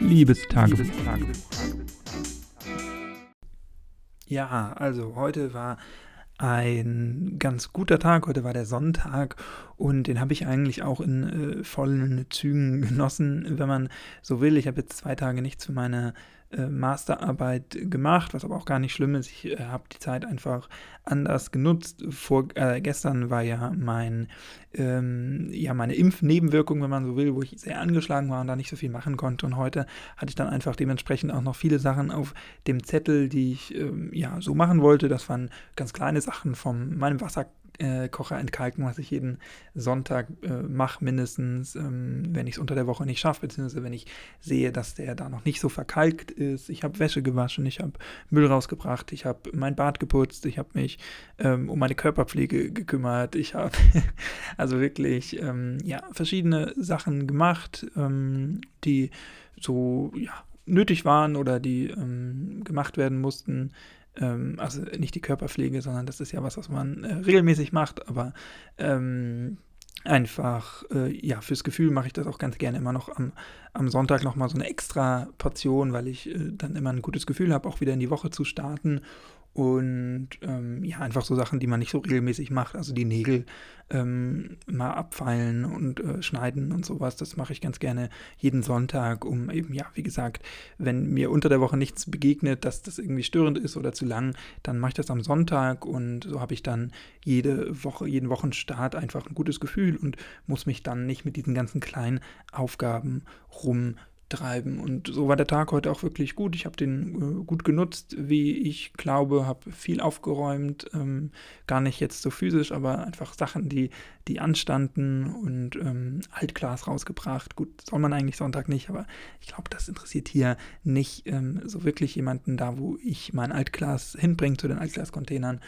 Liebestagebuch. Ja, also heute war ein ganz guter Tag. Heute war der Sonntag und den habe ich eigentlich auch in äh, vollen Zügen genossen, wenn man so will. Ich habe jetzt zwei Tage nichts für meine äh, Masterarbeit gemacht, was aber auch gar nicht schlimm ist. Ich äh, habe die Zeit einfach anders genutzt. Vor, äh, gestern war ja mein ähm, ja meine Impfnebenwirkung, wenn man so will, wo ich sehr angeschlagen war und da nicht so viel machen konnte. Und heute hatte ich dann einfach dementsprechend auch noch viele Sachen auf dem Zettel, die ich ähm, ja so machen wollte. Das waren ganz kleine Sachen von meinem Wasser äh, Kocher entkalken, was ich jeden Sonntag äh, mache, mindestens, ähm, wenn ich es unter der Woche nicht schaffe, beziehungsweise wenn ich sehe, dass der da noch nicht so verkalkt ist. Ich habe Wäsche gewaschen, ich habe Müll rausgebracht, ich habe mein Bad geputzt, ich habe mich ähm, um meine Körperpflege gekümmert, ich habe also wirklich ähm, ja, verschiedene Sachen gemacht, ähm, die so ja, nötig waren oder die ähm, gemacht werden mussten ähm, also nicht die Körperpflege, sondern das ist ja was, was man äh, regelmäßig macht, aber ähm, einfach, äh, ja, fürs Gefühl mache ich das auch ganz gerne immer noch am, am Sonntag nochmal so eine extra Portion, weil ich äh, dann immer ein gutes Gefühl habe, auch wieder in die Woche zu starten und ähm, ja, einfach so Sachen, die man nicht so regelmäßig macht. Also die Nägel ähm, mal abfeilen und äh, schneiden und sowas. Das mache ich ganz gerne jeden Sonntag, um eben, ja, wie gesagt, wenn mir unter der Woche nichts begegnet, dass das irgendwie störend ist oder zu lang, dann mache ich das am Sonntag und so habe ich dann jede Woche, jeden Wochenstart einfach ein gutes Gefühl und muss mich dann nicht mit diesen ganzen kleinen Aufgaben rum treiben. Und so war der Tag heute auch wirklich gut. Ich habe den äh, gut genutzt, wie ich glaube, habe viel aufgeräumt, ähm, gar nicht jetzt so physisch, aber einfach Sachen, die, die anstanden und ähm, Altglas rausgebracht. Gut, soll man eigentlich Sonntag nicht, aber ich glaube, das interessiert hier nicht ähm, so wirklich jemanden da, wo ich mein Altglas hinbringe zu den Altglascontainern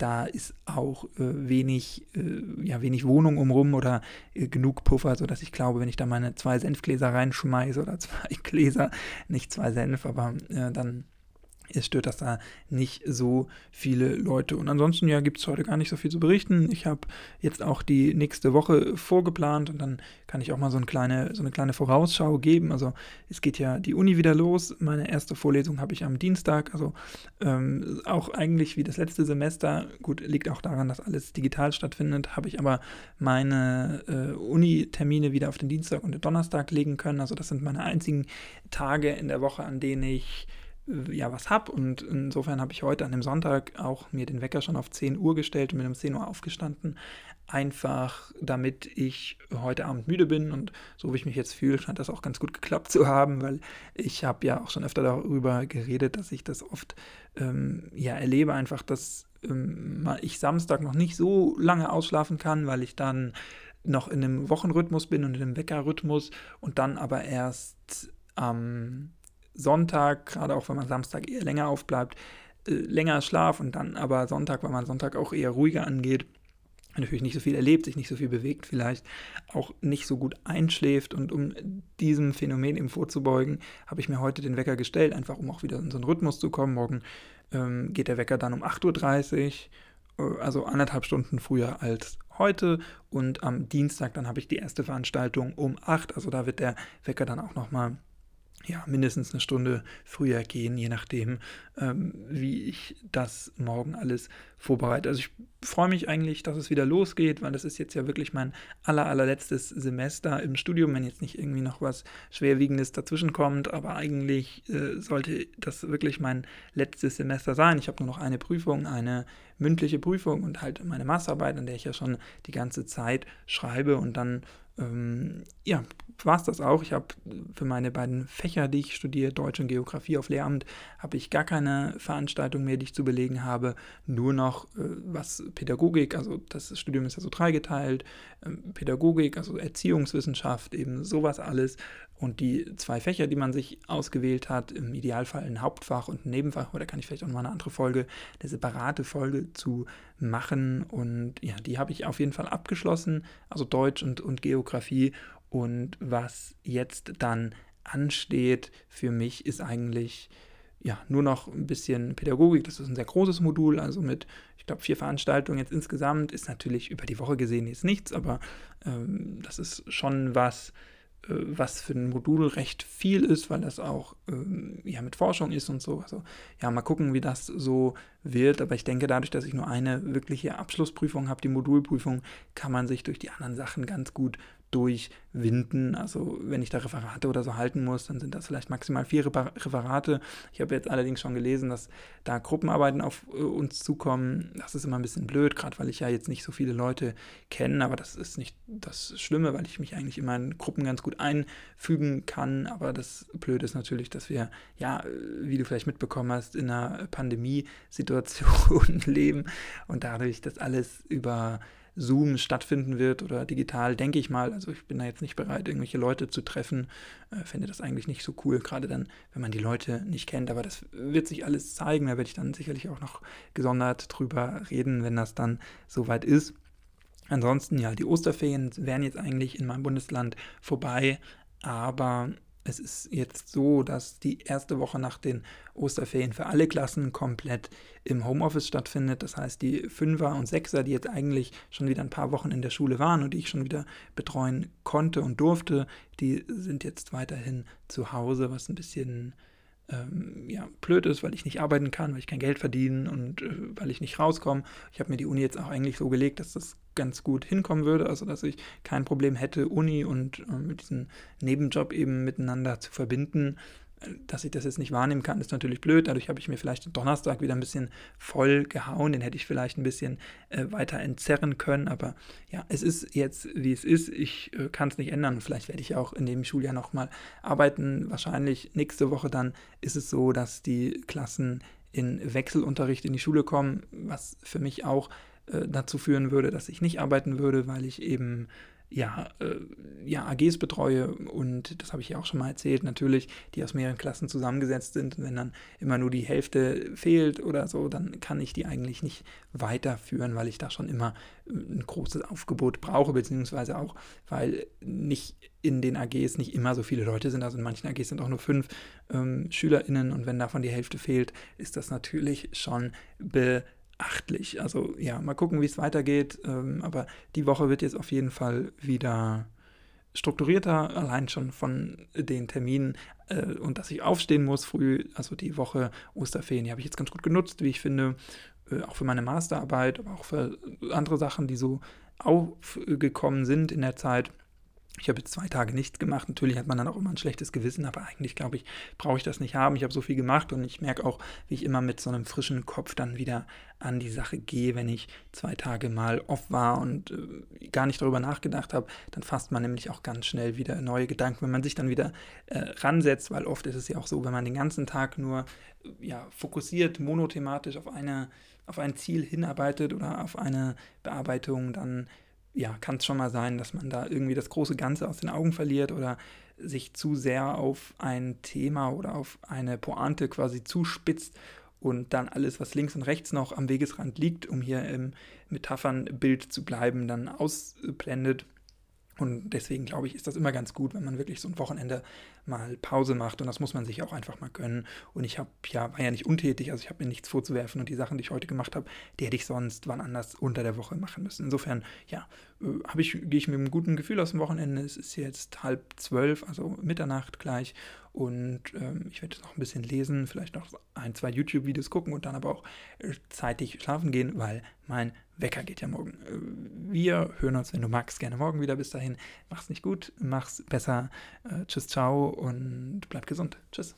da ist auch äh, wenig, äh, ja, wenig Wohnung umrum oder äh, genug Puffer, sodass ich glaube, wenn ich da meine zwei Senfgläser reinschmeiße oder zwei Gläser, nicht zwei Senf, aber äh, dann es stört das da nicht so viele Leute. Und ansonsten, ja, gibt es heute gar nicht so viel zu berichten. Ich habe jetzt auch die nächste Woche vorgeplant und dann kann ich auch mal so eine, kleine, so eine kleine Vorausschau geben. Also es geht ja die Uni wieder los. Meine erste Vorlesung habe ich am Dienstag. Also ähm, auch eigentlich wie das letzte Semester. Gut, liegt auch daran, dass alles digital stattfindet. Habe ich aber meine äh, Uni-Termine wieder auf den Dienstag und den Donnerstag legen können. Also das sind meine einzigen Tage in der Woche, an denen ich ja was habe. Und insofern habe ich heute an dem Sonntag auch mir den Wecker schon auf 10 Uhr gestellt und bin um 10 Uhr aufgestanden. Einfach damit ich heute Abend müde bin und so wie ich mich jetzt fühle, scheint das auch ganz gut geklappt zu haben, weil ich habe ja auch schon öfter darüber geredet, dass ich das oft ähm, ja erlebe, einfach, dass ähm, ich Samstag noch nicht so lange ausschlafen kann, weil ich dann noch in einem Wochenrhythmus bin und in einem Weckerrhythmus und dann aber erst am ähm, Sonntag, gerade auch wenn man Samstag eher länger aufbleibt, äh, länger Schlaf und dann aber Sonntag, weil man Sonntag auch eher ruhiger angeht, natürlich nicht so viel erlebt, sich nicht so viel bewegt, vielleicht auch nicht so gut einschläft. Und um diesem Phänomen eben vorzubeugen, habe ich mir heute den Wecker gestellt, einfach um auch wieder in so einen Rhythmus zu kommen. Morgen ähm, geht der Wecker dann um 8.30 Uhr, äh, also anderthalb Stunden früher als heute. Und am Dienstag dann habe ich die erste Veranstaltung um 8 Also da wird der Wecker dann auch nochmal ja, mindestens eine Stunde früher gehen, je nachdem, ähm, wie ich das morgen alles vorbereite. Also ich freue mich eigentlich, dass es wieder losgeht, weil das ist jetzt ja wirklich mein aller, allerletztes Semester im Studium, wenn jetzt nicht irgendwie noch was Schwerwiegendes dazwischen kommt, aber eigentlich äh, sollte das wirklich mein letztes Semester sein. Ich habe nur noch eine Prüfung, eine mündliche Prüfung und halt meine Masterarbeit, an der ich ja schon die ganze Zeit schreibe und dann ähm, ja, war es das auch. Ich habe für meine beiden Fächer, die ich studiere, Deutsch und Geografie auf Lehramt, habe ich gar keine Veranstaltung mehr, die ich zu belegen habe. Nur noch äh, was Pädagogik, also das Studium ist ja so dreigeteilt, äh, Pädagogik, also Erziehungswissenschaft, eben sowas alles. Und die zwei Fächer, die man sich ausgewählt hat, im Idealfall ein Hauptfach und ein Nebenfach, oder kann ich vielleicht auch mal eine andere Folge, eine separate Folge zu machen. Und ja, die habe ich auf jeden Fall abgeschlossen, also Deutsch und, und Geografie. Und was jetzt dann ansteht für mich, ist eigentlich ja nur noch ein bisschen Pädagogik. Das ist ein sehr großes Modul, also mit, ich glaube, vier Veranstaltungen jetzt insgesamt. Ist natürlich über die Woche gesehen jetzt nichts, aber ähm, das ist schon was, äh, was für ein Modul recht viel ist, weil das auch ähm, ja mit Forschung ist und so. Also ja, mal gucken, wie das so wird. Aber ich denke, dadurch, dass ich nur eine wirkliche Abschlussprüfung habe, die Modulprüfung, kann man sich durch die anderen Sachen ganz gut durchwinden. Also wenn ich da Referate oder so halten muss, dann sind das vielleicht maximal vier Referate. Ich habe jetzt allerdings schon gelesen, dass da Gruppenarbeiten auf äh, uns zukommen. Das ist immer ein bisschen blöd, gerade weil ich ja jetzt nicht so viele Leute kenne, aber das ist nicht das Schlimme, weil ich mich eigentlich immer in Gruppen ganz gut einfügen kann. Aber das Blöde ist natürlich, dass wir, ja, wie du vielleicht mitbekommen hast, in einer Pandemiesituation leben und dadurch das alles über Zoom stattfinden wird oder digital, denke ich mal. Also ich bin da jetzt nicht bereit, irgendwelche Leute zu treffen. Äh, finde das eigentlich nicht so cool, gerade dann, wenn man die Leute nicht kennt. Aber das wird sich alles zeigen. Da werde ich dann sicherlich auch noch gesondert drüber reden, wenn das dann soweit ist. Ansonsten, ja, die Osterferien wären jetzt eigentlich in meinem Bundesland vorbei, aber es ist jetzt so, dass die erste Woche nach den Osterferien für alle Klassen komplett im Homeoffice stattfindet. Das heißt, die Fünfer und Sechser, die jetzt eigentlich schon wieder ein paar Wochen in der Schule waren und die ich schon wieder betreuen konnte und durfte, die sind jetzt weiterhin zu Hause, was ein bisschen ähm, ja, blöd ist, weil ich nicht arbeiten kann, weil ich kein Geld verdiene und äh, weil ich nicht rauskomme. Ich habe mir die Uni jetzt auch eigentlich so gelegt, dass das ganz gut hinkommen würde, also dass ich kein Problem hätte, Uni und äh, mit diesem Nebenjob eben miteinander zu verbinden dass ich das jetzt nicht wahrnehmen kann, ist natürlich blöd. Dadurch habe ich mir vielleicht den Donnerstag wieder ein bisschen voll gehauen. Den hätte ich vielleicht ein bisschen äh, weiter entzerren können. Aber ja, es ist jetzt, wie es ist. Ich äh, kann es nicht ändern. Vielleicht werde ich auch in dem Schuljahr nochmal arbeiten. Wahrscheinlich nächste Woche dann ist es so, dass die Klassen in Wechselunterricht in die Schule kommen, was für mich auch äh, dazu führen würde, dass ich nicht arbeiten würde, weil ich eben ja, äh, ja, AGs betreue und das habe ich ja auch schon mal erzählt, natürlich, die aus mehreren Klassen zusammengesetzt sind. Und wenn dann immer nur die Hälfte fehlt oder so, dann kann ich die eigentlich nicht weiterführen, weil ich da schon immer äh, ein großes Aufgebot brauche, beziehungsweise auch, weil nicht in den AGs nicht immer so viele Leute sind. Also in manchen AGs sind auch nur fünf ähm, SchülerInnen und wenn davon die Hälfte fehlt, ist das natürlich schon be beachtlich. Also ja, mal gucken, wie es weitergeht. Ähm, aber die Woche wird jetzt auf jeden Fall wieder strukturierter, allein schon von den Terminen äh, und dass ich aufstehen muss früh. Also die Woche Osterferien, die habe ich jetzt ganz gut genutzt, wie ich finde. Äh, auch für meine Masterarbeit, aber auch für andere Sachen, die so aufgekommen sind in der Zeit. Ich habe jetzt zwei Tage nichts gemacht. Natürlich hat man dann auch immer ein schlechtes Gewissen, aber eigentlich glaube ich, brauche ich das nicht haben. Ich habe so viel gemacht und ich merke auch, wie ich immer mit so einem frischen Kopf dann wieder an die Sache gehe, wenn ich zwei Tage mal off war und äh, gar nicht darüber nachgedacht habe. Dann fasst man nämlich auch ganz schnell wieder neue Gedanken, wenn man sich dann wieder äh, ransetzt, weil oft ist es ja auch so, wenn man den ganzen Tag nur äh, ja, fokussiert, monothematisch auf, eine, auf ein Ziel hinarbeitet oder auf eine Bearbeitung, dann ja, kann es schon mal sein, dass man da irgendwie das große Ganze aus den Augen verliert oder sich zu sehr auf ein Thema oder auf eine Pointe quasi zuspitzt und dann alles, was links und rechts noch am Wegesrand liegt, um hier im Metaphernbild zu bleiben, dann ausblendet und deswegen glaube ich, ist das immer ganz gut, wenn man wirklich so ein Wochenende mal Pause macht. Und das muss man sich auch einfach mal gönnen. Und ich habe ja, war ja nicht untätig, also ich habe mir nichts vorzuwerfen. Und die Sachen, die ich heute gemacht habe, die hätte ich sonst wann anders unter der Woche machen müssen. Insofern, ja, äh, ich, gehe ich mit einem guten Gefühl aus dem Wochenende. Es ist jetzt halb zwölf, also Mitternacht gleich. Und ähm, ich werde jetzt noch ein bisschen lesen, vielleicht noch ein, zwei YouTube-Videos gucken und dann aber auch äh, zeitig schlafen gehen, weil mein Wecker geht ja morgen. Äh, wir hören uns, wenn du magst, gerne morgen wieder. Bis dahin, mach's nicht gut, mach's besser. Äh, tschüss, ciao und bleib gesund. Tschüss.